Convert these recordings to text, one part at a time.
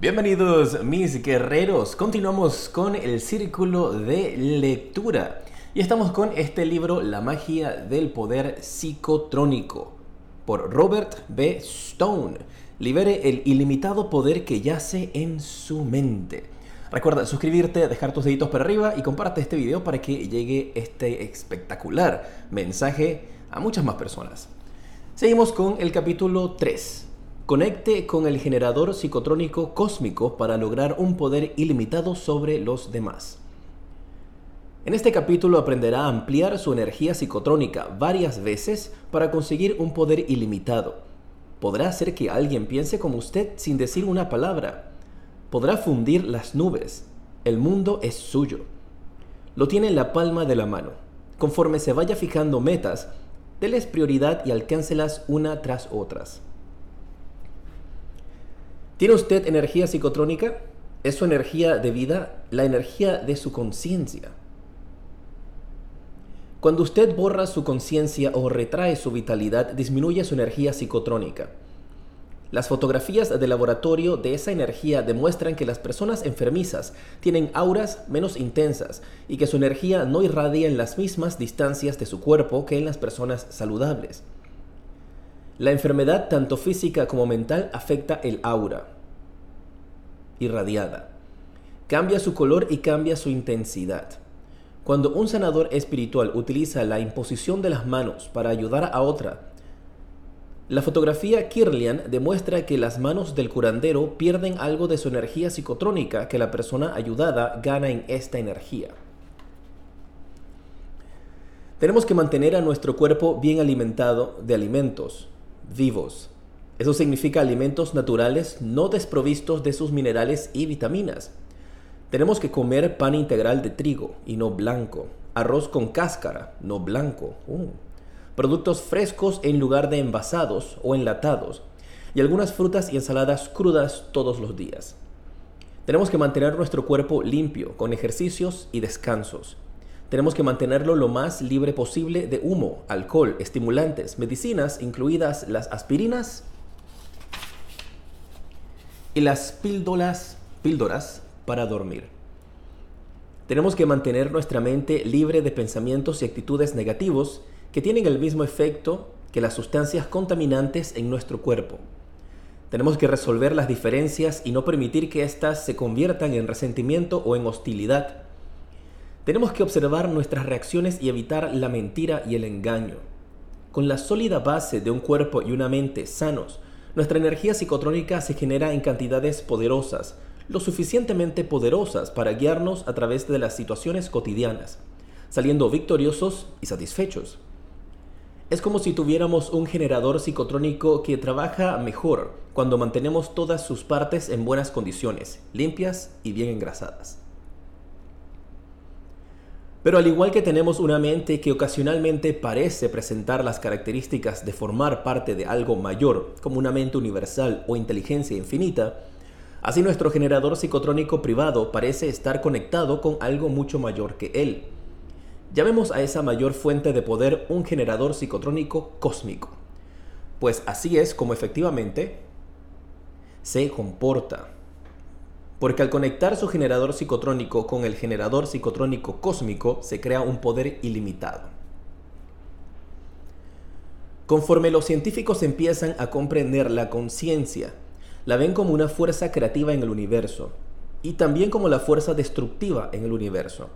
Bienvenidos mis guerreros, continuamos con el círculo de lectura y estamos con este libro La magia del poder psicotrónico por Robert B. Stone. Libere el ilimitado poder que yace en su mente. Recuerda suscribirte, dejar tus deditos para arriba y comparte este video para que llegue este espectacular mensaje a muchas más personas. Seguimos con el capítulo 3 Conecte con el generador psicotrónico cósmico para lograr un poder ilimitado sobre los demás. En este capítulo aprenderá a ampliar su energía psicotrónica varias veces para conseguir un poder ilimitado. Podrá hacer que alguien piense como usted sin decir una palabra. Podrá fundir las nubes. El mundo es suyo. Lo tiene en la palma de la mano. Conforme se vaya fijando metas, déles prioridad y alcáncelas una tras otras. ¿Tiene usted energía psicotrónica? Es su energía de vida, la energía de su conciencia. Cuando usted borra su conciencia o retrae su vitalidad, disminuye su energía psicotrónica. Las fotografías de laboratorio de esa energía demuestran que las personas enfermizas tienen auras menos intensas y que su energía no irradia en las mismas distancias de su cuerpo que en las personas saludables. La enfermedad, tanto física como mental, afecta el aura irradiada. Cambia su color y cambia su intensidad. Cuando un sanador espiritual utiliza la imposición de las manos para ayudar a otra, la fotografía Kirlian demuestra que las manos del curandero pierden algo de su energía psicotrónica que la persona ayudada gana en esta energía. Tenemos que mantener a nuestro cuerpo bien alimentado de alimentos, vivos. Eso significa alimentos naturales no desprovistos de sus minerales y vitaminas. Tenemos que comer pan integral de trigo y no blanco, arroz con cáscara, no blanco, uh. productos frescos en lugar de envasados o enlatados, y algunas frutas y ensaladas crudas todos los días. Tenemos que mantener nuestro cuerpo limpio con ejercicios y descansos. Tenemos que mantenerlo lo más libre posible de humo, alcohol, estimulantes, medicinas, incluidas las aspirinas y las píldoras, píldoras para dormir. Tenemos que mantener nuestra mente libre de pensamientos y actitudes negativos que tienen el mismo efecto que las sustancias contaminantes en nuestro cuerpo. Tenemos que resolver las diferencias y no permitir que éstas se conviertan en resentimiento o en hostilidad tenemos que observar nuestras reacciones y evitar la mentira y el engaño. Con la sólida base de un cuerpo y una mente sanos, nuestra energía psicotrónica se genera en cantidades poderosas, lo suficientemente poderosas para guiarnos a través de las situaciones cotidianas, saliendo victoriosos y satisfechos. Es como si tuviéramos un generador psicotrónico que trabaja mejor cuando mantenemos todas sus partes en buenas condiciones, limpias y bien engrasadas. Pero al igual que tenemos una mente que ocasionalmente parece presentar las características de formar parte de algo mayor, como una mente universal o inteligencia infinita, así nuestro generador psicotrónico privado parece estar conectado con algo mucho mayor que él. Llamemos a esa mayor fuente de poder un generador psicotrónico cósmico, pues así es como efectivamente se comporta porque al conectar su generador psicotrónico con el generador psicotrónico cósmico se crea un poder ilimitado. Conforme los científicos empiezan a comprender la conciencia, la ven como una fuerza creativa en el universo y también como la fuerza destructiva en el universo.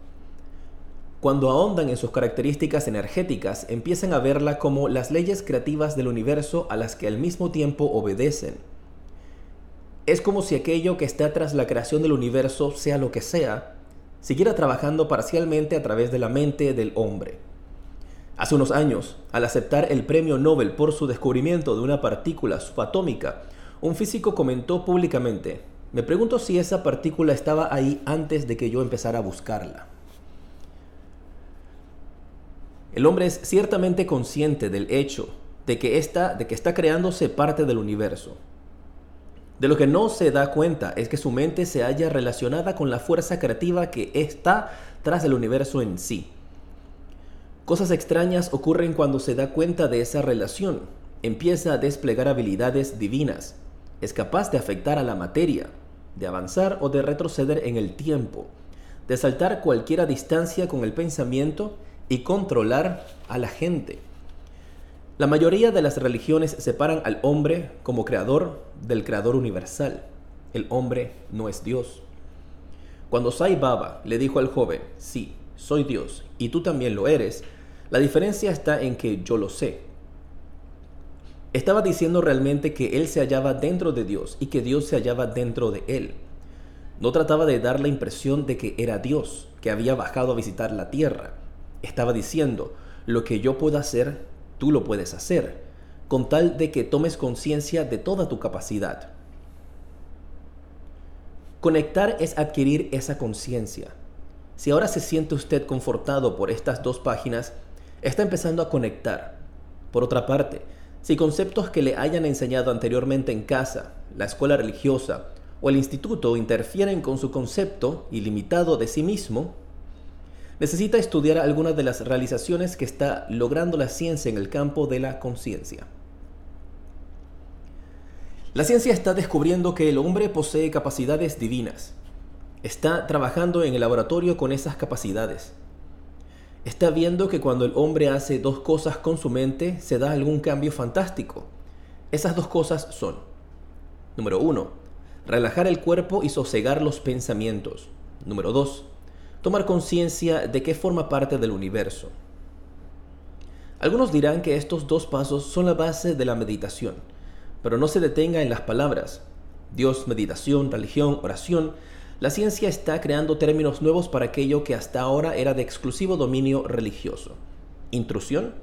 Cuando ahondan en sus características energéticas, empiezan a verla como las leyes creativas del universo a las que al mismo tiempo obedecen es como si aquello que está tras la creación del universo, sea lo que sea, siguiera trabajando parcialmente a través de la mente del hombre. Hace unos años, al aceptar el premio Nobel por su descubrimiento de una partícula subatómica, un físico comentó públicamente, me pregunto si esa partícula estaba ahí antes de que yo empezara a buscarla. El hombre es ciertamente consciente del hecho de que, está, de que está creándose parte del universo, de lo que no se da cuenta es que su mente se halla relacionada con la fuerza creativa que está tras el universo en sí. Cosas extrañas ocurren cuando se da cuenta de esa relación. Empieza a desplegar habilidades divinas. Es capaz de afectar a la materia. de avanzar o de retroceder en el tiempo, de saltar cualquier distancia con el pensamiento y controlar a la gente. La mayoría de las religiones separan al hombre como creador del creador universal. El hombre no es Dios. Cuando Sai Baba le dijo al joven, sí, soy Dios y tú también lo eres, la diferencia está en que yo lo sé. Estaba diciendo realmente que él se hallaba dentro de Dios y que Dios se hallaba dentro de él. No trataba de dar la impresión de que era Dios, que había bajado a visitar la tierra. Estaba diciendo, lo que yo puedo hacer, tú lo puedes hacer, con tal de que tomes conciencia de toda tu capacidad. Conectar es adquirir esa conciencia. Si ahora se siente usted confortado por estas dos páginas, está empezando a conectar. Por otra parte, si conceptos que le hayan enseñado anteriormente en casa, la escuela religiosa o el instituto interfieren con su concepto ilimitado de sí mismo, necesita estudiar algunas de las realizaciones que está logrando la ciencia en el campo de la conciencia. La ciencia está descubriendo que el hombre posee capacidades divinas. Está trabajando en el laboratorio con esas capacidades está viendo que cuando el hombre hace dos cosas con su mente, se da algún cambio fantástico. Esas dos cosas son, número uno, relajar el cuerpo y sosegar los pensamientos. Número dos, tomar conciencia de que forma parte del universo. Algunos dirán que estos dos pasos son la base de la meditación, pero no se detenga en las palabras. Dios, meditación, religión, oración la ciencia está creando términos nuevos para aquello que hasta ahora era de exclusivo dominio religioso. ¿Intrusión?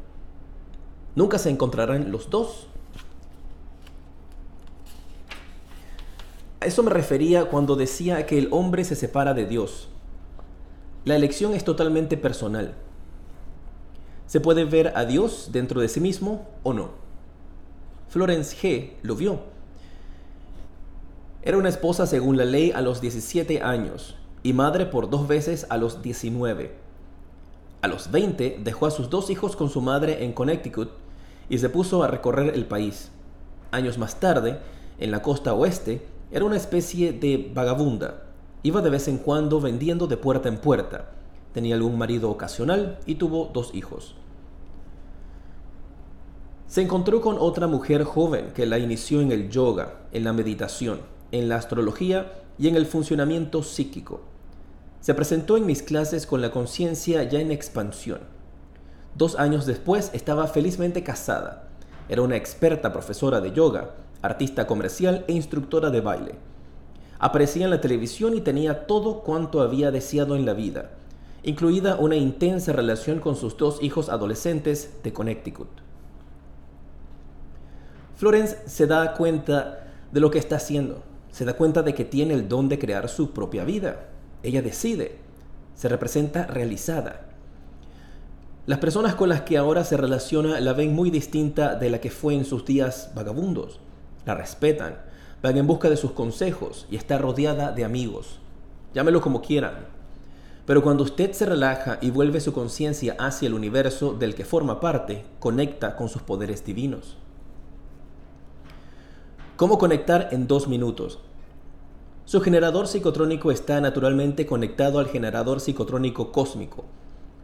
Nunca se encontrarán los dos. A eso me refería cuando decía que el hombre se separa de Dios. La elección es totalmente personal. Se puede ver a Dios dentro de sí mismo o no. Florence G. lo vio era una esposa según la ley a los 17 años y madre por dos veces a los 19. A los 20 dejó a sus dos hijos con su madre en Connecticut y se puso a recorrer el país. Años más tarde, en la costa oeste, era una especie de vagabunda. Iba de vez en cuando vendiendo de puerta en puerta. Tenía algún marido ocasional y tuvo dos hijos. Se encontró con otra mujer joven que la inició en el yoga, en la meditación en la astrología y en el funcionamiento psíquico. Se presentó en mis clases con la conciencia ya en expansión. Dos años después estaba felizmente casada. Era una experta profesora de yoga, artista comercial e instructora de baile. Aparecía en la televisión y tenía todo cuanto había deseado en la vida, incluida una intensa relación con sus dos hijos adolescentes de Connecticut. Florence se da cuenta de lo que está haciendo se da cuenta de que tiene el don de crear su propia vida. Ella decide, se representa realizada. Las personas con las que ahora se relaciona la ven muy distinta de la que fue en sus días vagabundos. La respetan, van en busca de sus consejos y está rodeada de amigos. Llámelo como quieran. Pero cuando usted se relaja y vuelve su conciencia hacia el universo del que forma parte, conecta con sus poderes divinos. ¿Cómo conectar en dos minutos? Su generador psicotrónico está naturalmente conectado al generador psicotrónico cósmico.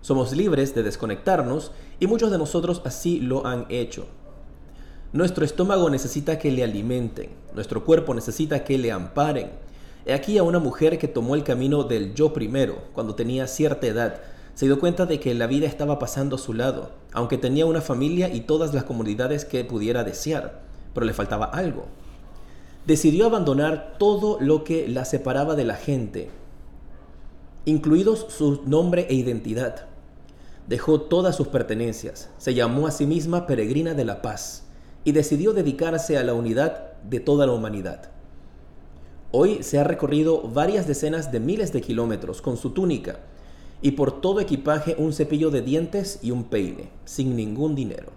Somos libres de desconectarnos y muchos de nosotros así lo han hecho. Nuestro estómago necesita que le alimenten, nuestro cuerpo necesita que le amparen. He aquí a una mujer que tomó el camino del yo primero, cuando tenía cierta edad, se dio cuenta de que la vida estaba pasando a su lado, aunque tenía una familia y todas las comodidades que pudiera desear, pero le faltaba algo decidió abandonar todo lo que la separaba de la gente, incluidos su nombre e identidad. Dejó todas sus pertenencias, se llamó a sí misma Peregrina de la Paz y decidió dedicarse a la unidad de toda la humanidad. Hoy se ha recorrido varias decenas de miles de kilómetros con su túnica y por todo equipaje un cepillo de dientes y un peine, sin ningún dinero.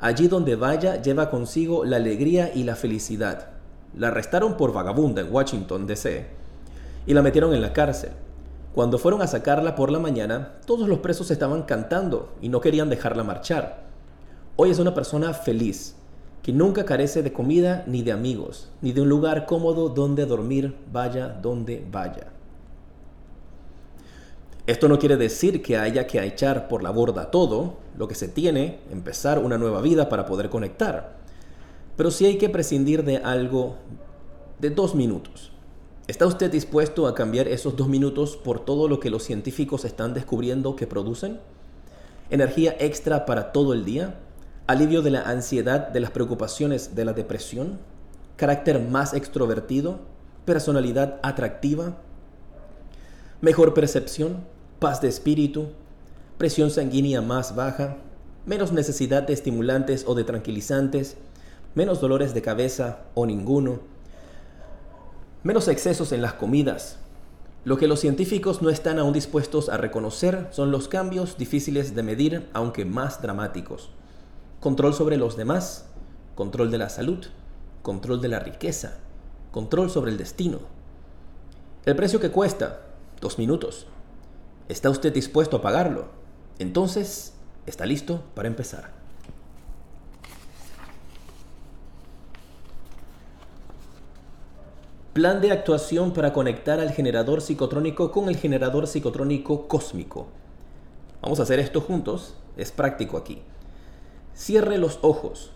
Allí donde vaya lleva consigo la alegría y la felicidad, la arrestaron por vagabunda en Washington, D.C. y la metieron en la cárcel. Cuando fueron a sacarla por la mañana, todos los presos estaban cantando y no querían dejarla marchar. Hoy es una persona feliz. Que nunca carece de comida ni de amigos, ni de un lugar cómodo donde dormir, vaya donde vaya. Esto no quiere decir que haya que echar por la borda todo lo que se tiene, empezar una nueva vida para poder conectar. Pero sí hay que prescindir de algo de dos minutos. ¿Está usted dispuesto a cambiar esos dos minutos por todo lo que los científicos están descubriendo que producen? ¿Energía extra para todo el día? ¿Alivio de la ansiedad, de las preocupaciones, de la depresión? ¿Carácter más extrovertido? ¿Personalidad atractiva? ¿Mejor percepción? ¿Paz de espíritu? ¿Presión sanguínea más baja? ¿Menos necesidad de estimulantes o de tranquilizantes? ¿Menos dolores de cabeza o ninguno? Menos excesos en las comidas. Lo que los científicos no están aún dispuestos a reconocer son los cambios difíciles de medir, aunque más dramáticos. Control sobre los demás, control de la salud, control de la riqueza, control sobre el destino. El precio que cuesta, dos minutos. ¿Está usted dispuesto a pagarlo? Entonces, está listo para empezar. Plan de actuación para conectar al generador psicotrónico con el generador psicotrónico cósmico. Vamos a hacer esto juntos, es práctico aquí. Cierre los ojos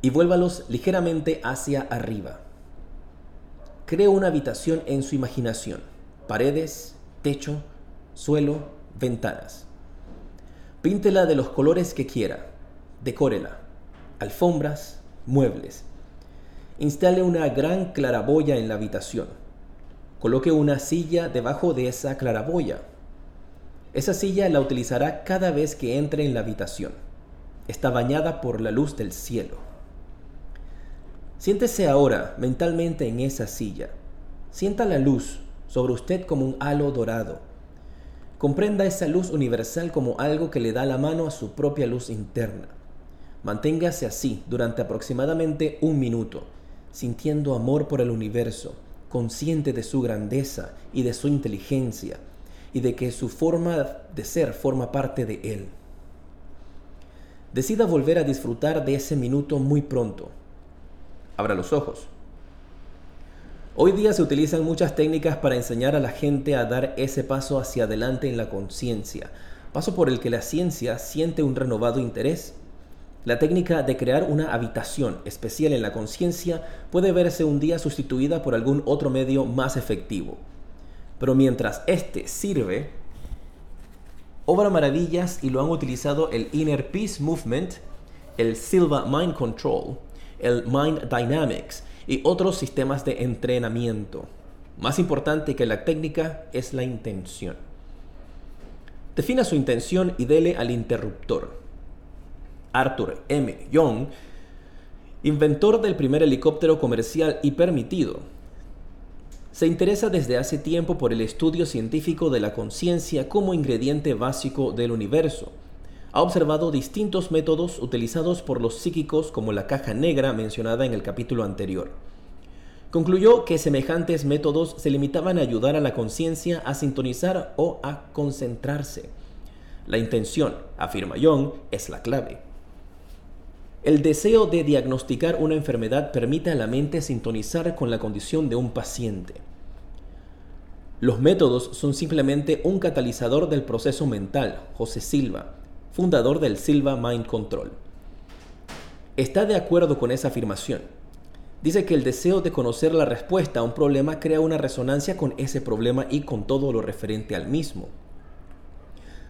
y vuélvalos ligeramente hacia arriba. Cree una habitación en su imaginación. Paredes, techo, suelo, ventanas. Píntela de los colores que quiera. Decórela. Alfombras, muebles Instale una gran claraboya en la habitación. Coloque una silla debajo de esa claraboya. Esa silla la utilizará cada vez que entre en la habitación. Está bañada por la luz del cielo. Siéntese ahora mentalmente en esa silla. Sienta la luz sobre usted como un halo dorado. Comprenda esa luz universal como algo que le da la mano a su propia luz interna. Manténgase así durante aproximadamente un minuto sintiendo amor por el universo, consciente de su grandeza y de su inteligencia, y de que su forma de ser forma parte de él. Decida volver a disfrutar de ese minuto muy pronto. Abra los ojos. Hoy día se utilizan muchas técnicas para enseñar a la gente a dar ese paso hacia adelante en la conciencia, paso por el que la ciencia siente un renovado interés la técnica de crear una habitación especial en la conciencia puede verse un día sustituida por algún otro medio más efectivo. Pero mientras este sirve, obra maravillas y lo han utilizado el Inner Peace Movement, el Silva Mind Control, el Mind Dynamics y otros sistemas de entrenamiento. Más importante que la técnica es la intención. Defina su intención y dele al interruptor. Arthur M. Young, inventor del primer helicóptero comercial y permitido, se interesa desde hace tiempo por el estudio científico de la conciencia como ingrediente básico del universo. Ha observado distintos métodos utilizados por los psíquicos como la caja negra mencionada en el capítulo anterior. Concluyó que semejantes métodos se limitaban a ayudar a la conciencia a sintonizar o a concentrarse. La intención, afirma Young, es la clave. El deseo de diagnosticar una enfermedad permite a la mente sintonizar con la condición de un paciente. Los métodos son simplemente un catalizador del proceso mental, José Silva, fundador del Silva Mind Control. Está de acuerdo con esa afirmación. Dice que el deseo de conocer la respuesta a un problema crea una resonancia con ese problema y con todo lo referente al mismo.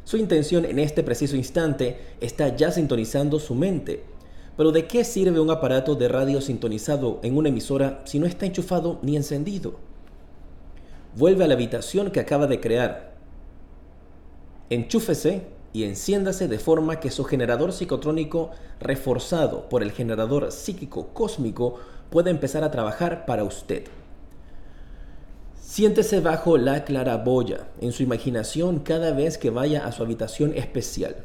Su intención en este preciso instante está ya sintonizando su mente pero ¿de qué sirve un aparato de radio sintonizado en una emisora si no está enchufado ni encendido? Vuelve a la habitación que acaba de crear. Enchúfese y enciéndase de forma que su generador psicotrónico reforzado por el generador psíquico cósmico pueda empezar a trabajar para usted. Siéntese bajo la claraboya en su imaginación cada vez que vaya a su habitación especial.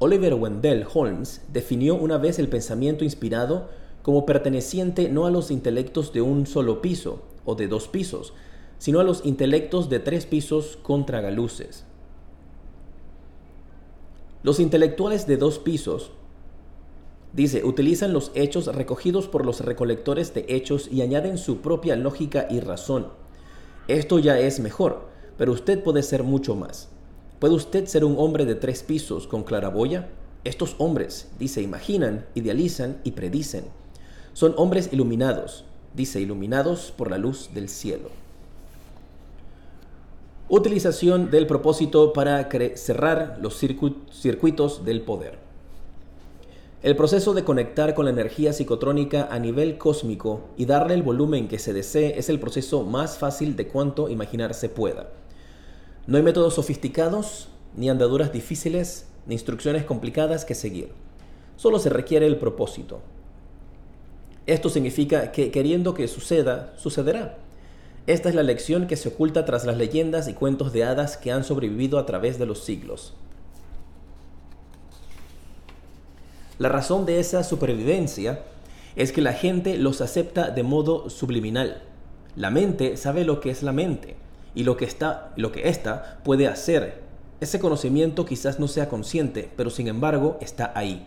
Oliver Wendell Holmes definió una vez el pensamiento inspirado como perteneciente no a los intelectos de un solo piso o de dos pisos, sino a los intelectos de tres pisos contra galuces. Los intelectuales de dos pisos Dice, utilizan los hechos recogidos por los recolectores de hechos y añaden su propia lógica y razón. Esto ya es mejor, pero usted puede ser mucho más. ¿Puede usted ser un hombre de tres pisos con claraboya? Estos hombres, dice, imaginan, idealizan y predicen. Son hombres iluminados, dice, iluminados por la luz del cielo. Utilización del propósito para cerrar los circuitos del poder. El proceso de conectar con la energía psicotrónica a nivel cósmico y darle el volumen que se desee es el proceso más fácil de cuanto imaginarse pueda. No hay métodos sofisticados, ni andaduras difíciles, ni instrucciones complicadas que seguir. Solo se requiere el propósito. Esto significa que queriendo que suceda, sucederá. Esta es la lección que se oculta tras las leyendas y cuentos de hadas que han sobrevivido a través de los siglos. La razón de esa supervivencia es que la gente los acepta de modo subliminal. La mente sabe lo que es la mente y lo que está lo que ésta puede hacer. Ese conocimiento quizás no sea consciente, pero sin embargo está ahí.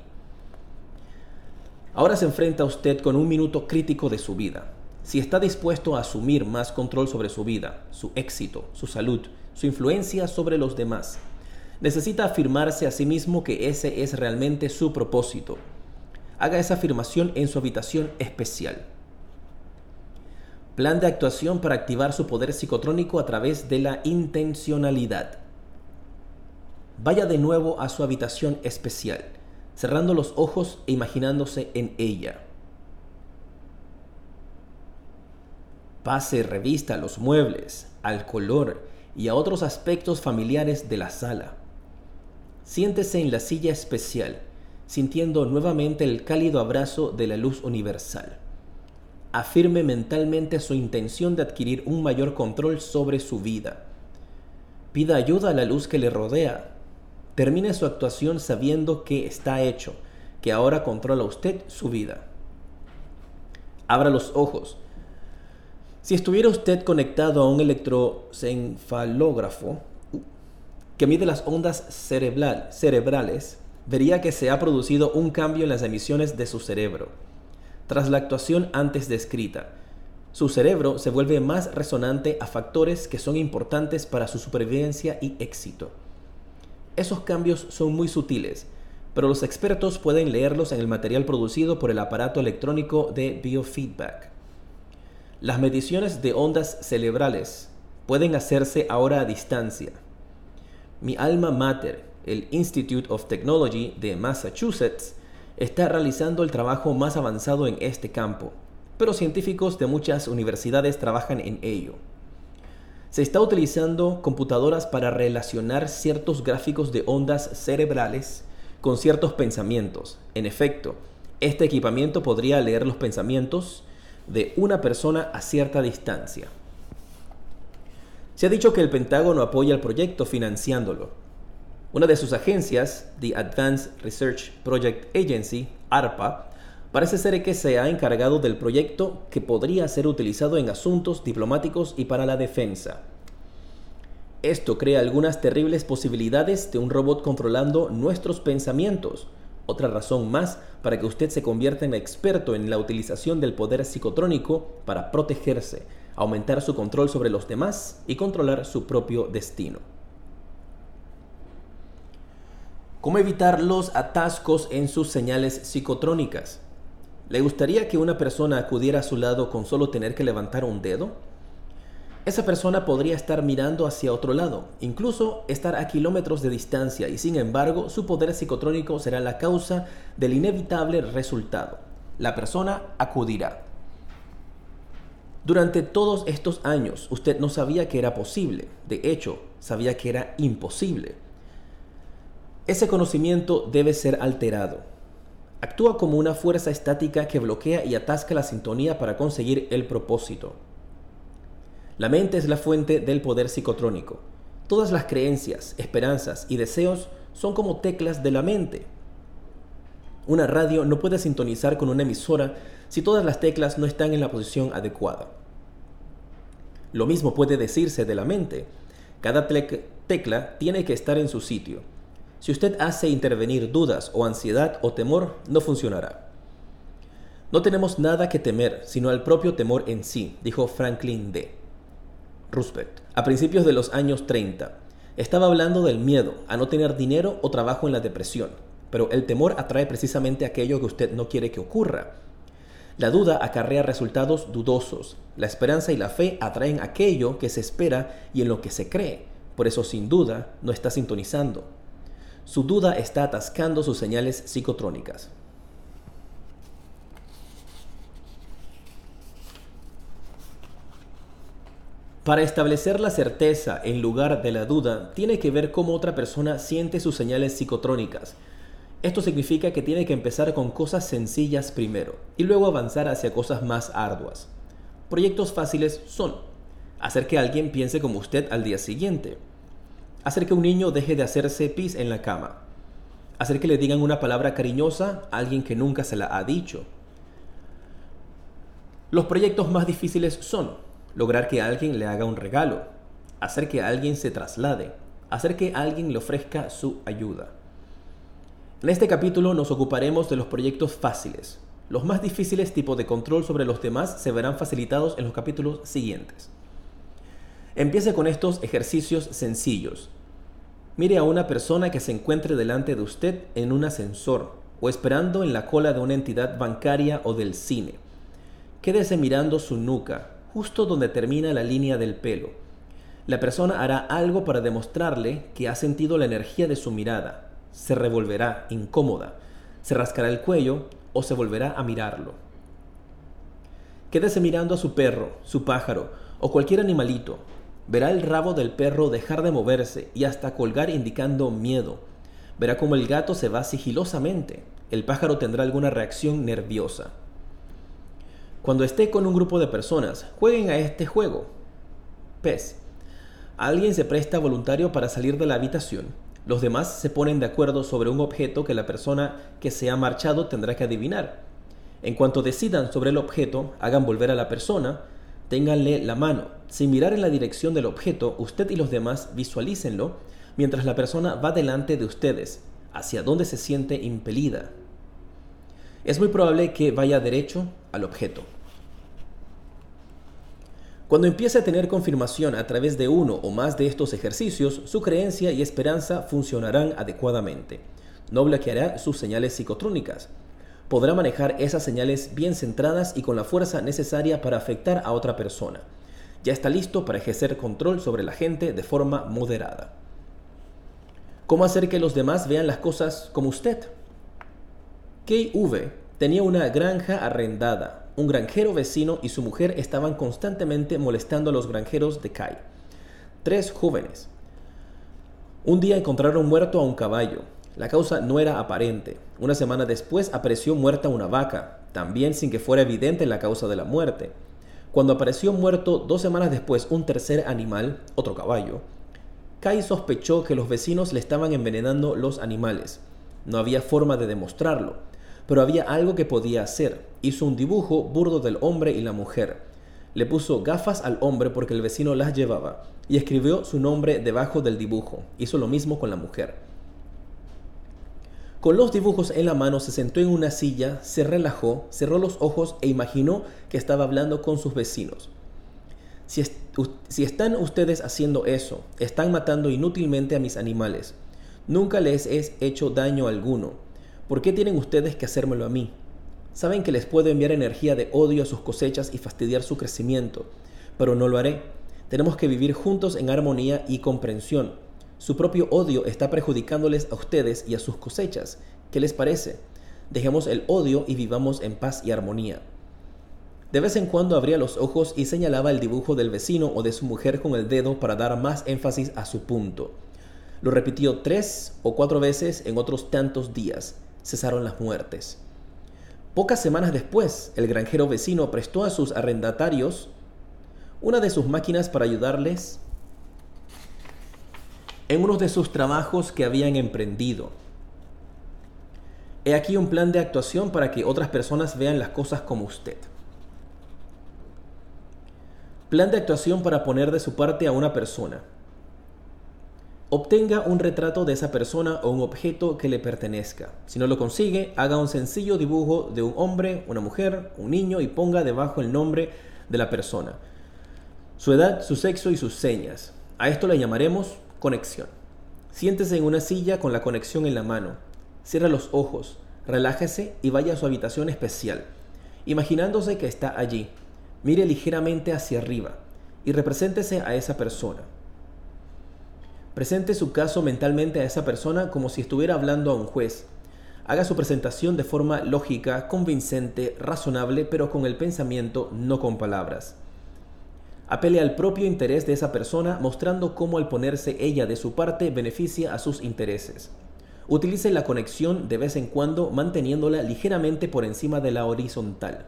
Ahora se enfrenta usted con un minuto crítico de su vida. Si está dispuesto a asumir más control sobre su vida, su éxito, su salud, su influencia sobre los demás, necesita afirmarse a sí mismo que ese es realmente su propósito. Haga esa afirmación en su habitación especial. Plan de actuación para activar su poder psicotrónico a través de la intencionalidad. Vaya de nuevo a su habitación especial, cerrando los ojos e imaginándose en ella. Pase revista a los muebles, al color y a otros aspectos familiares de la sala. Siéntese en la silla especial, sintiendo nuevamente el cálido abrazo de la luz universal afirme mentalmente su intención de adquirir un mayor control sobre su vida. Pida ayuda a la luz que le rodea. Termine su actuación sabiendo que está hecho, que ahora controla usted su vida. Abra los ojos. Si estuviera usted conectado a un electroencefalógrafo que mide las ondas cerebrales, vería que se ha producido un cambio en las emisiones de su cerebro tras la actuación antes descrita. Su cerebro se vuelve más resonante a factores que son importantes para su supervivencia y éxito. Esos cambios son muy sutiles, pero los expertos pueden leerlos en el material producido por el aparato electrónico de biofeedback. Las mediciones de ondas cerebrales pueden hacerse ahora a distancia. Mi alma mater, el Institute of Technology de Massachusetts, está realizando el trabajo más avanzado en este campo, pero científicos de muchas universidades trabajan en ello. Se está utilizando computadoras para relacionar ciertos gráficos de ondas cerebrales con ciertos pensamientos. En efecto, este equipamiento podría leer los pensamientos de una persona a cierta distancia. Se ha dicho que el Pentágono apoya el proyecto financiándolo, una de sus agencias, The Advanced Research Project Agency, ARPA, parece ser que se ha encargado del proyecto que podría ser utilizado en asuntos diplomáticos y para la defensa. Esto crea algunas terribles posibilidades de un robot controlando nuestros pensamientos, otra razón más para que usted se convierta en experto en la utilización del poder psicotrónico para protegerse, aumentar su control sobre los demás y controlar su propio destino. ¿Cómo evitar los atascos en sus señales psicotrónicas? ¿Le gustaría que una persona acudiera a su lado con solo tener que levantar un dedo? Esa persona podría estar mirando hacia otro lado, incluso estar a kilómetros de distancia y sin embargo su poder psicotrónico será la causa del inevitable resultado. La persona acudirá. Durante todos estos años usted no sabía que era posible, de hecho sabía que era imposible. Ese conocimiento debe ser alterado. Actúa como una fuerza estática que bloquea y atasca la sintonía para conseguir el propósito. La mente es la fuente del poder psicotrónico. Todas las creencias, esperanzas y deseos son como teclas de la mente. Una radio no puede sintonizar con una emisora si todas las teclas no están en la posición adecuada. Lo mismo puede decirse de la mente. Cada tecla tiene que estar en su sitio Si usted hace intervenir dudas o ansiedad o temor, no funcionará. No tenemos nada que temer, sino al propio temor en sí, dijo Franklin D. Roosevelt, a principios de los años 30. Estaba hablando del miedo a no tener dinero o trabajo en la depresión, pero el temor atrae precisamente aquello que usted no quiere que ocurra. La duda acarrea resultados dudosos. La esperanza y la fe atraen aquello que se espera y en lo que se cree. Por eso, sin duda, no está sintonizando. Su duda está atascando sus señales psicotrónicas. Para establecer la certeza en lugar de la duda, tiene que ver cómo otra persona siente sus señales psicotrónicas. Esto significa que tiene que empezar con cosas sencillas primero y luego avanzar hacia cosas más arduas. Proyectos fáciles son hacer que alguien piense como usted al día siguiente, hacer que un niño deje de hacerse pis en la cama, hacer que le digan una palabra cariñosa a alguien que nunca se la ha dicho. Los proyectos más difíciles son lograr que alguien le haga un regalo, hacer que alguien se traslade, hacer que alguien le ofrezca su ayuda. En este capítulo nos ocuparemos de los proyectos fáciles. Los más difíciles tipos de control sobre los demás se verán facilitados en los capítulos siguientes. Empiece con estos ejercicios sencillos. Mire a una persona que se encuentre delante de usted en un ascensor o esperando en la cola de una entidad bancaria o del cine. Quédese mirando su nuca, justo donde termina la línea del pelo. La persona hará algo para demostrarle que ha sentido la energía de su mirada, se revolverá incómoda, se rascará el cuello o se volverá a mirarlo. Quédese mirando a su perro, su pájaro o cualquier animalito. Verá el rabo del perro dejar de moverse y hasta colgar indicando miedo. Verá cómo el gato se va sigilosamente. El pájaro tendrá alguna reacción nerviosa. Cuando esté con un grupo de personas, jueguen a este juego. PES. Alguien se presta voluntario para salir de la habitación los demás se ponen de acuerdo sobre un objeto que la persona que se ha marchado tendrá que adivinar. En cuanto decidan sobre el objeto, hagan volver a la persona, ténganle la mano. Sin mirar en la dirección del objeto, usted y los demás visualícenlo mientras la persona va delante de ustedes, hacia donde se siente impelida. Es muy probable que vaya derecho al objeto. Cuando empiece a tener confirmación a través de uno o más de estos ejercicios, su creencia y esperanza funcionarán adecuadamente. No bloqueará sus señales psicotrónicas. Podrá manejar esas señales bien centradas y con la fuerza necesaria para afectar a otra persona. Ya está listo para ejercer control sobre la gente de forma moderada. ¿Cómo hacer que los demás vean las cosas como usted? V tenía una granja arrendada un granjero vecino y su mujer estaban constantemente molestando a los granjeros de Kai. Tres jóvenes. Un día encontraron muerto a un caballo. La causa no era aparente. Una semana después apareció muerta una vaca, también sin que fuera evidente la causa de la muerte. Cuando apareció muerto dos semanas después un tercer animal, otro caballo, Kai sospechó que los vecinos le estaban envenenando los animales. No había forma de demostrarlo pero había algo que podía hacer. Hizo un dibujo burdo del hombre y la mujer. Le puso gafas al hombre porque el vecino las llevaba y escribió su nombre debajo del dibujo. Hizo lo mismo con la mujer. Con los dibujos en la mano se sentó en una silla, se relajó, cerró los ojos e imaginó que estaba hablando con sus vecinos. Si, si, están ustedes haciendo eso, están matando inútilmente a mis animales. Nunca les he hecho daño alguno. ¿Por qué tienen ustedes que hacérmelo a mí? Saben que les puedo enviar energía de odio a sus cosechas y fastidiar su crecimiento, pero no lo haré. Tenemos que vivir juntos en armonía y comprensión. Su propio odio está perjudicándoles a ustedes y a sus cosechas. ¿Qué les parece? Dejemos el odio y vivamos en paz y armonía. De vez en cuando abría los ojos y señalaba el dibujo del vecino o de su mujer con el dedo para dar más énfasis a su punto. Lo repitió tres o cuatro veces en otros tantos días cesaron las muertes. Pocas semanas después, el granjero vecino prestó a sus arrendatarios una de sus máquinas para ayudarles en uno de sus trabajos que habían emprendido. He aquí un plan de actuación para que otras personas vean las cosas como usted. Plan de actuación para poner de su parte a una persona. Obtenga un retrato de esa persona o un objeto que le pertenezca. Si no lo consigue, haga un sencillo dibujo de un hombre, una mujer, un niño y ponga debajo el nombre de la persona, su edad, su sexo y sus señas. A esto le llamaremos conexión. Siéntese en una silla con la conexión en la mano. Cierra los ojos, relájese y vaya a su habitación especial, imaginándose que está allí. Mire ligeramente hacia arriba y represéntese a esa persona. Presente su caso mentalmente a esa persona como si estuviera hablando a un juez. Haga su presentación de forma lógica, convincente, razonable, pero con el pensamiento, no con palabras. Apele al propio interés de esa persona, mostrando cómo al ponerse ella de su parte beneficia a sus intereses. Utilice la conexión de vez en cuando, manteniéndola ligeramente por encima de la horizontal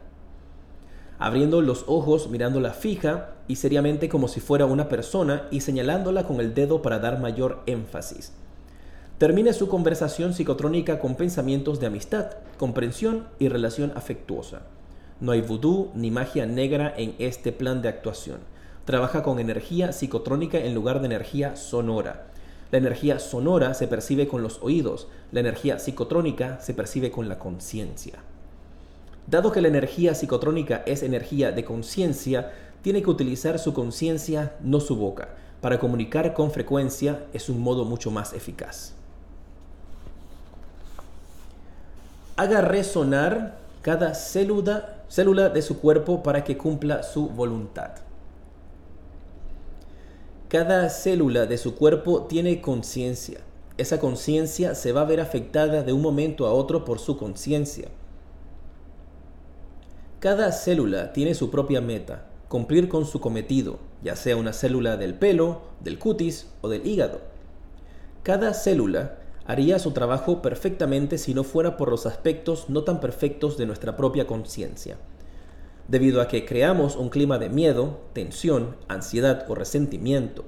abriendo los ojos, mirándola fija y seriamente como si fuera una persona y señalándola con el dedo para dar mayor énfasis. Termine su conversación psicotrónica con pensamientos de amistad, comprensión y relación afectuosa. No hay vudú ni magia negra en este plan de actuación. Trabaja con energía psicotrónica en lugar de energía sonora. La energía sonora se percibe con los oídos, la energía psicotrónica se percibe con la conciencia. Dado que la energía psicotrónica es energía de conciencia, tiene que utilizar su conciencia, no su boca. Para comunicar con frecuencia es un modo mucho más eficaz. Haga resonar cada célula, célula de su cuerpo para que cumpla su voluntad. Cada célula de su cuerpo tiene conciencia. Esa conciencia se va a ver afectada de un momento a otro por su conciencia. Cada célula tiene su propia meta, cumplir con su cometido, ya sea una célula del pelo, del cutis o del hígado. Cada célula haría su trabajo perfectamente si no fuera por los aspectos no tan perfectos de nuestra propia conciencia. Debido a que creamos un clima de miedo, tensión, ansiedad o resentimiento,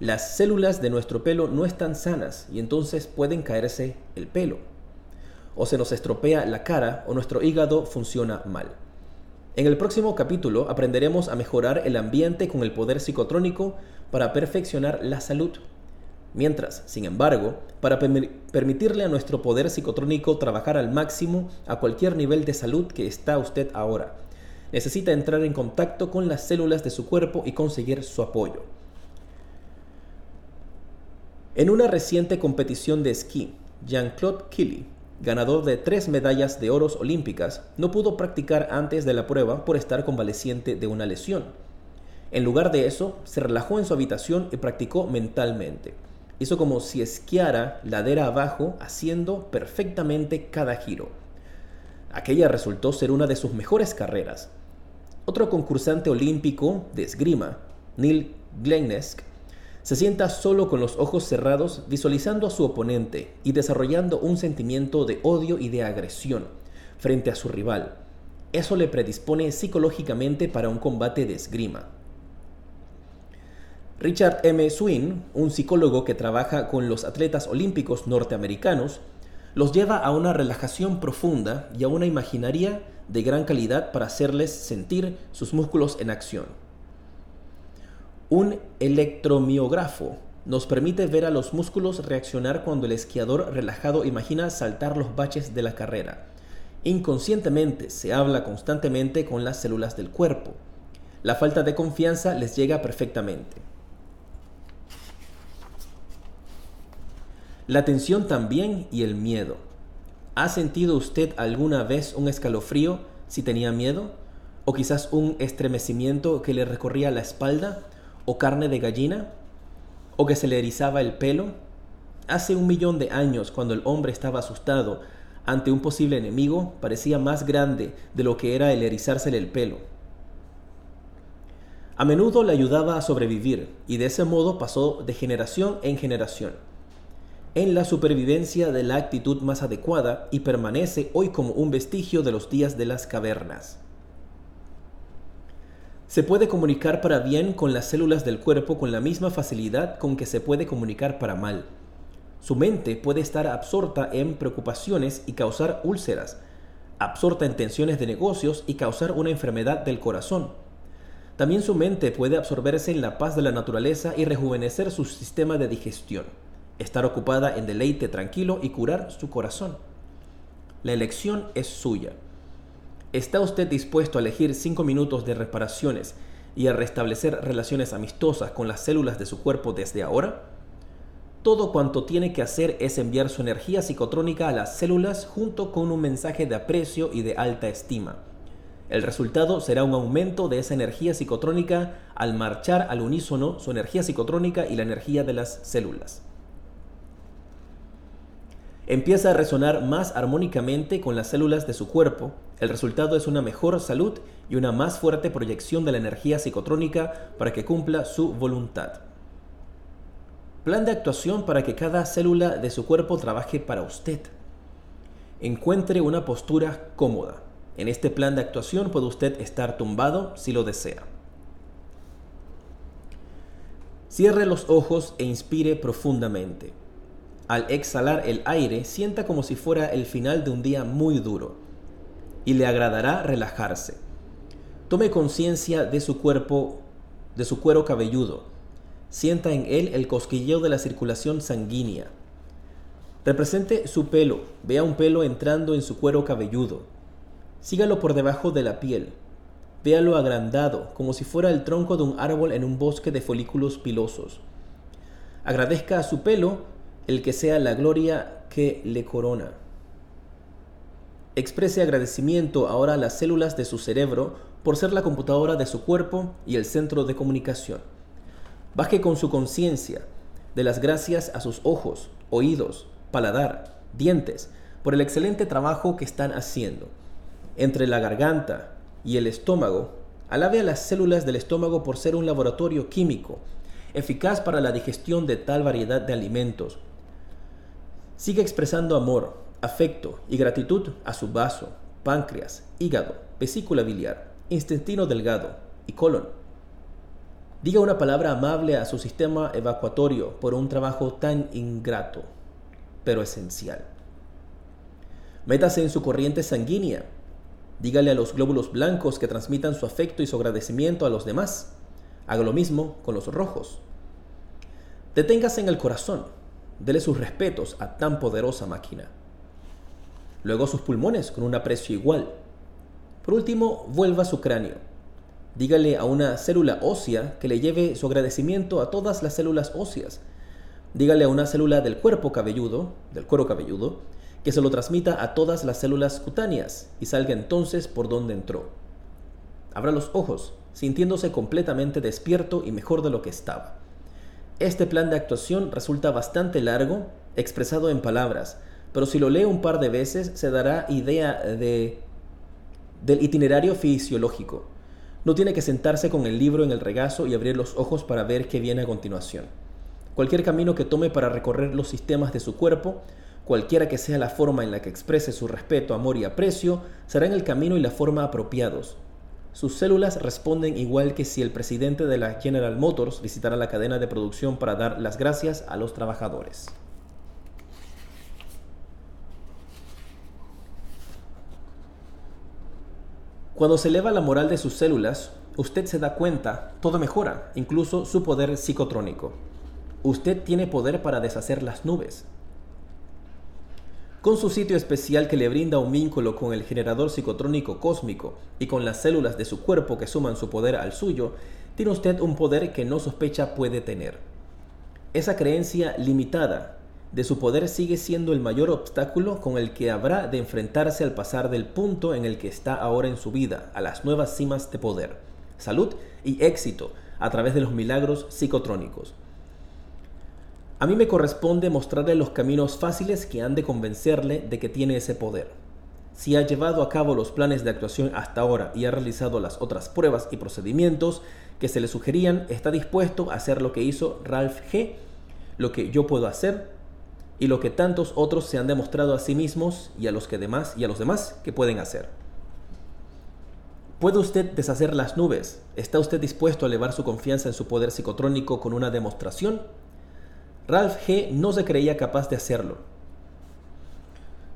las células de nuestro pelo no están sanas y entonces pueden caerse el pelo. O se nos estropea la cara o nuestro hígado funciona mal. En el próximo capítulo aprenderemos a mejorar el ambiente con el poder psicotrónico para perfeccionar la salud. Mientras, sin embargo, para permitirle a nuestro poder psicotrónico trabajar al máximo a cualquier nivel de salud que está usted ahora, necesita entrar en contacto con las células de su cuerpo y conseguir su apoyo. En una reciente competición de esquí, Jean-Claude Killy ganador de tres medallas de oros olímpicas, no pudo practicar antes de la prueba por estar convaleciente de una lesión. En lugar de eso, se relajó en su habitación y practicó mentalmente. Hizo como si esquiara ladera abajo, haciendo perfectamente cada giro. Aquella resultó ser una de sus mejores carreras. Otro concursante olímpico de esgrima, Neil Glennesk, se sienta solo con los ojos cerrados, visualizando a su oponente y desarrollando un sentimiento de odio y de agresión frente a su rival. Eso le predispone psicológicamente para un combate de esgrima. Richard M. Swin, un psicólogo que trabaja con los atletas olímpicos norteamericanos, los lleva a una relajación profunda y a una imaginaria de gran calidad para hacerles sentir sus músculos en acción. Un electromiógrafo nos permite ver a los músculos reaccionar cuando el esquiador relajado imagina saltar los baches de la carrera. Inconscientemente se habla constantemente con las células del cuerpo. La falta de confianza les llega perfectamente. La tensión también y el miedo. ¿Ha sentido usted alguna vez un escalofrío si tenía miedo? ¿O quizás un estremecimiento que le recorría la espalda? o carne de gallina, o que se le erizaba el pelo. Hace un millón de años, cuando el hombre estaba asustado ante un posible enemigo, parecía más grande de lo que era el erizársele el pelo. A menudo le ayudaba a sobrevivir y de ese modo pasó de generación en generación en la supervivencia de la actitud más adecuada y permanece hoy como un vestigio de los días de las cavernas. Se puede comunicar para bien con las células del cuerpo con la misma facilidad con que se puede comunicar para mal. Su mente puede estar absorta en preocupaciones y causar úlceras, absorta en tensiones de negocios y causar una enfermedad del corazón. También su mente puede absorberse en la paz de la naturaleza y rejuvenecer su sistema de digestión, estar ocupada en deleite tranquilo y curar su corazón. La elección es suya. ¿Está usted dispuesto a elegir cinco minutos de reparaciones y a restablecer relaciones amistosas con las células de su cuerpo desde ahora? Todo cuanto tiene que hacer es enviar su energía psicotrónica a las células junto con un mensaje de aprecio y de alta estima. El resultado será un aumento de esa energía psicotrónica al marchar al unísono su energía psicotrónica y la energía de las células. Empieza a resonar más armónicamente con las células de su cuerpo. El resultado es una mejor salud y una más fuerte proyección de la energía psicotrónica para que cumpla su voluntad. Plan de actuación para que cada célula de su cuerpo trabaje para usted. Encuentre una postura cómoda. En este plan de actuación puede usted estar tumbado si lo desea. Cierre los ojos e inspire profundamente. Al exhalar el aire, sienta como si fuera el final de un día muy duro y le agradará relajarse. Tome conciencia de su cuerpo, de su cuero cabelludo sienta en él el cosquilleo de la circulación sanguínea. Represente su pelo, vea un pelo entrando en su cuero cabelludo. Sígalo por debajo de la piel. Véalo agrandado, como si fuera el tronco de un árbol en un bosque de folículos pilosos. Agradezca a su pelo el que sea la gloria que le corona. Exprese agradecimiento ahora a las células de su cerebro por ser la computadora de su cuerpo y el centro de comunicación. Baje con su conciencia de las gracias a sus ojos, oídos, paladar, dientes, por el excelente trabajo que están haciendo. Entre la garganta y el estómago, alabe a las células del estómago por ser un laboratorio químico, eficaz para la digestión de tal variedad de alimentos. Sigue expresando amor, afecto y gratitud a su vaso, páncreas, hígado, vesícula biliar, intestino delgado y colon. Diga una palabra amable a su sistema evacuatorio por un trabajo tan ingrato, pero esencial. Métase en su corriente sanguínea. Dígale a los glóbulos blancos que transmitan su afecto y su agradecimiento a los demás. Haga lo mismo con los rojos. Deténgase en el corazón. Dele sus respetos a tan poderosa máquina. Luego sus pulmones con un aprecio igual. Por último, vuelva a su cráneo Dígale a una célula ósea que le lleve su agradecimiento a todas las células óseas. Dígale a una célula del cuerpo cabelludo, del cuero cabelludo, que se lo transmita a todas las células cutáneas y salga entonces por donde entró. Abra los ojos, sintiéndose completamente despierto y mejor de lo que estaba. Este plan de actuación resulta bastante largo, expresado en palabras, pero si lo lee un par de veces se dará idea de, del itinerario fisiológico. No tiene que sentarse con el libro en el regazo y abrir los ojos para ver qué viene a continuación. Cualquier camino que tome para recorrer los sistemas de su cuerpo, cualquiera que sea la forma en la que exprese su respeto, amor y aprecio, será en el camino y la forma apropiados. Sus células responden igual que si el presidente de la General Motors visitara la cadena de producción para dar las gracias a los trabajadores. Cuando se eleva la moral de sus células, usted se da cuenta, todo mejora, incluso su poder psicotrónico. Usted tiene poder para deshacer las nubes. Con su sitio especial que le brinda un vínculo con el generador psicotrónico cósmico y con las células de su cuerpo que suman su poder al suyo, tiene usted un poder que no sospecha puede tener. Esa creencia limitada de su poder sigue siendo el mayor obstáculo con el que habrá de enfrentarse al pasar del punto en el que está ahora en su vida a las nuevas cimas de poder, salud y éxito a través de los milagros psicotrónicos. A mí me corresponde mostrarle los caminos fáciles que han de convencerle de que tiene ese poder. Si ha llevado a cabo los planes de actuación hasta ahora y ha realizado las otras pruebas y procedimientos que se le sugerían, está dispuesto a hacer lo que hizo Ralph G, lo que yo puedo hacer y lo que tantos otros se han demostrado a sí mismos y a los que demás y a los demás que pueden hacer. ¿Puede usted deshacer las nubes? ¿Está usted dispuesto a elevar su confianza en su poder psicotrónico con una demostración? Ralph G. no se creía capaz de hacerlo.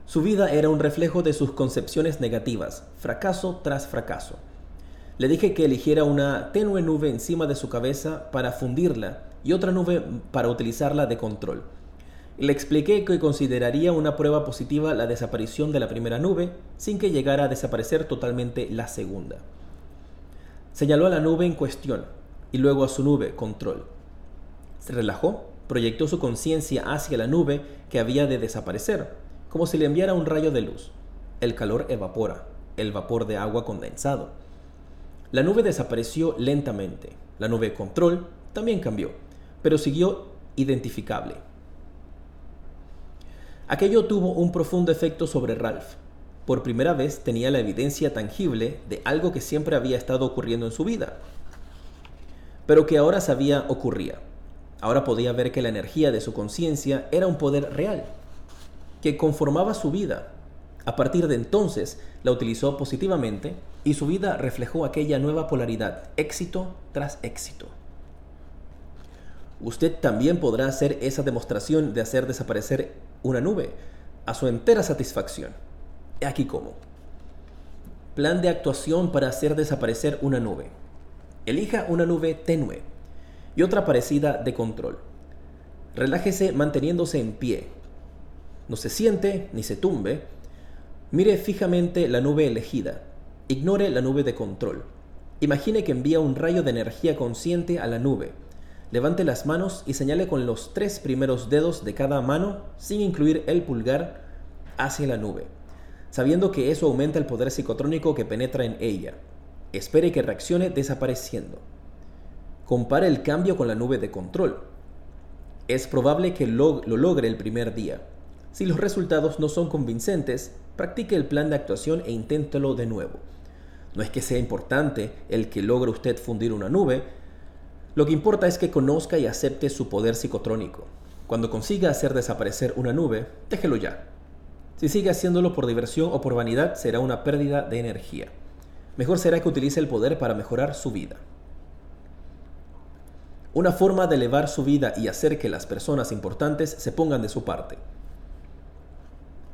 Su vida era un reflejo de sus concepciones negativas, fracaso tras fracaso. Le dije que eligiera una tenue nube encima de su cabeza para fundirla y otra nube para utilizarla de control. Le expliqué que consideraría una prueba positiva la desaparición de la primera nube sin que llegara a desaparecer totalmente la segunda. Señaló a la nube en cuestión y luego a su nube control. Se relajó, proyectó su conciencia hacia la nube que había de desaparecer, como si le enviara un rayo de luz. El calor evapora, el vapor de agua condensado. La nube desapareció lentamente. La nube control también cambió, pero siguió identificable. Aquello tuvo un profundo efecto sobre Ralph. Por primera vez tenía la evidencia tangible de algo que siempre había estado ocurriendo en su vida, pero que ahora sabía ocurría. Ahora podía ver que la energía de su conciencia era un poder real, que conformaba su vida. A partir de entonces la utilizó positivamente y su vida reflejó aquella nueva polaridad, éxito tras éxito. Usted también podrá hacer esa demostración de hacer desaparecer una nube a su entera satisfacción. Aquí cómo. Plan de actuación para hacer desaparecer una nube. Elija una nube tenue y otra parecida de control. Relájese manteniéndose en pie. No se siente ni se tumbe. Mire fijamente la nube elegida. Ignore la nube de control. Imagine que envía un rayo de energía consciente a la nube Levante las manos y señale con los tres primeros dedos de cada mano, sin incluir el pulgar, hacia la nube, sabiendo que eso aumenta el poder psicotrónico que penetra en ella. Espere que reaccione desapareciendo. Compare el cambio con la nube de control. Es probable que lo, lo logre el primer día. Si los resultados no son convincentes, practique el plan de actuación e inténtelo de nuevo. No es que sea importante el que logre usted fundir una nube, lo que importa es que conozca y acepte su poder psicotrónico. Cuando consiga hacer desaparecer una nube, déjelo ya. Si sigue haciéndolo por diversión o por vanidad, será una pérdida de energía. Mejor será que utilice el poder para mejorar su vida. Una forma de elevar su vida y hacer que las personas importantes se pongan de su parte.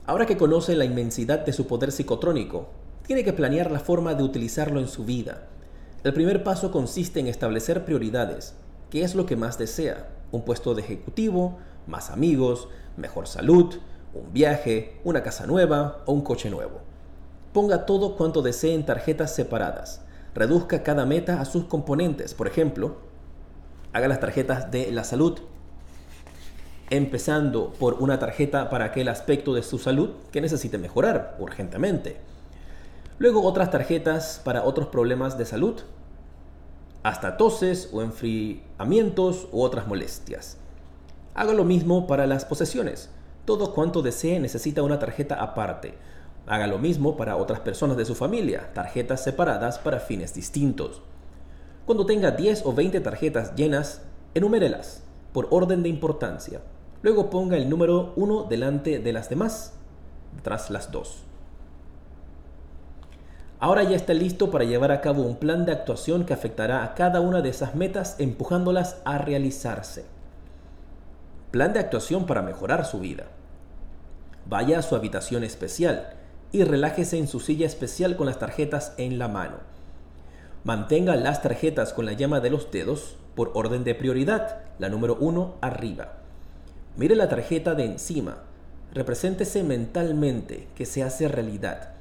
Ahora que conoce la inmensidad de su poder psicotrónico, tiene que planear la forma de utilizarlo en su vida el primer paso consiste en establecer prioridades. ¿Qué es lo que más desea? ¿Un puesto de ejecutivo? ¿Más amigos? ¿Mejor salud? ¿Un viaje? ¿Una casa nueva? ¿O un coche nuevo? Ponga todo cuanto desee en tarjetas separadas. Reduzca cada meta a sus componentes. Por ejemplo, haga las tarjetas de la salud empezando por una tarjeta para aquel aspecto de su salud que necesite mejorar urgentemente Luego otras tarjetas para otros problemas de salud, hasta toses o enfriamientos u otras molestias. Haga lo mismo para las posesiones. Todo cuanto desee necesita una tarjeta aparte. Haga lo mismo para otras personas de su familia, tarjetas separadas para fines distintos. Cuando tenga 10 o 20 tarjetas llenas, enumérelas por orden de importancia. Luego ponga el número 1 delante de las demás, tras las dos. Ahora ya está listo para llevar a cabo un plan de actuación que afectará a cada una de esas metas empujándolas a realizarse. Plan de actuación para mejorar su vida. Vaya a su habitación especial y relájese en su silla especial con las tarjetas en la mano. Mantenga las tarjetas con la llama de los dedos por orden de prioridad, la número 1 arriba. Mire la tarjeta de encima. Represéntese mentalmente que se hace realidad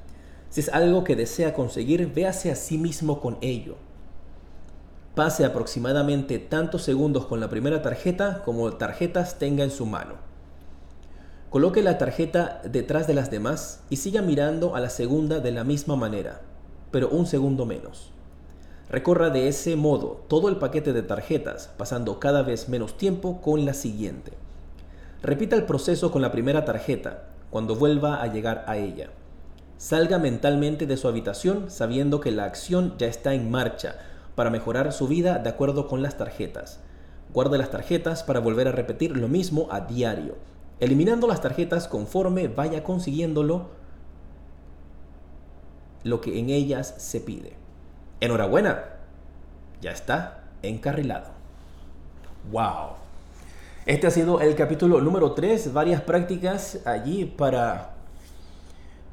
si es algo que desea conseguir, véase a sí mismo con ello. Pase aproximadamente tantos segundos con la primera tarjeta como tarjetas tenga en su mano. Coloque la tarjeta detrás de las demás y siga mirando a la segunda de la misma manera, pero un segundo menos. Recorra de ese modo todo el paquete de tarjetas, pasando cada vez menos tiempo con la siguiente. Repita el proceso con la primera tarjeta cuando vuelva a llegar a ella. Salga mentalmente de su habitación sabiendo que la acción ya está en marcha para mejorar su vida de acuerdo con las tarjetas. Guarde las tarjetas para volver a repetir lo mismo a diario, eliminando las tarjetas conforme vaya consiguiéndolo lo que en ellas se pide. Enhorabuena, ya está encarrilado. ¡Wow! Este ha sido el capítulo número 3, varias prácticas allí para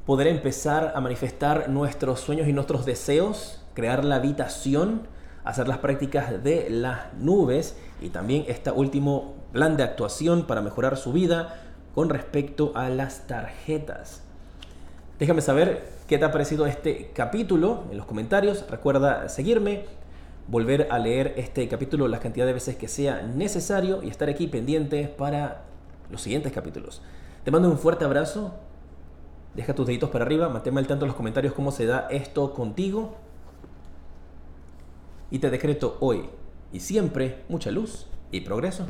poder empezar a manifestar nuestros sueños y nuestros deseos crear la habitación, hacer las prácticas de las nubes y también este último plan de actuación para mejorar su vida con respecto a las tarjetas. Déjame saber qué te ha parecido este capítulo en los comentarios. Recuerda seguirme, volver a leer este capítulo las cantidad de veces que sea necesario y estar aquí pendiente para los siguientes capítulos. Te mando un fuerte abrazo. Deja tus deditos para arriba, manténme al tanto en los comentarios cómo se da esto contigo. Y te decreto hoy y siempre mucha luz y progreso.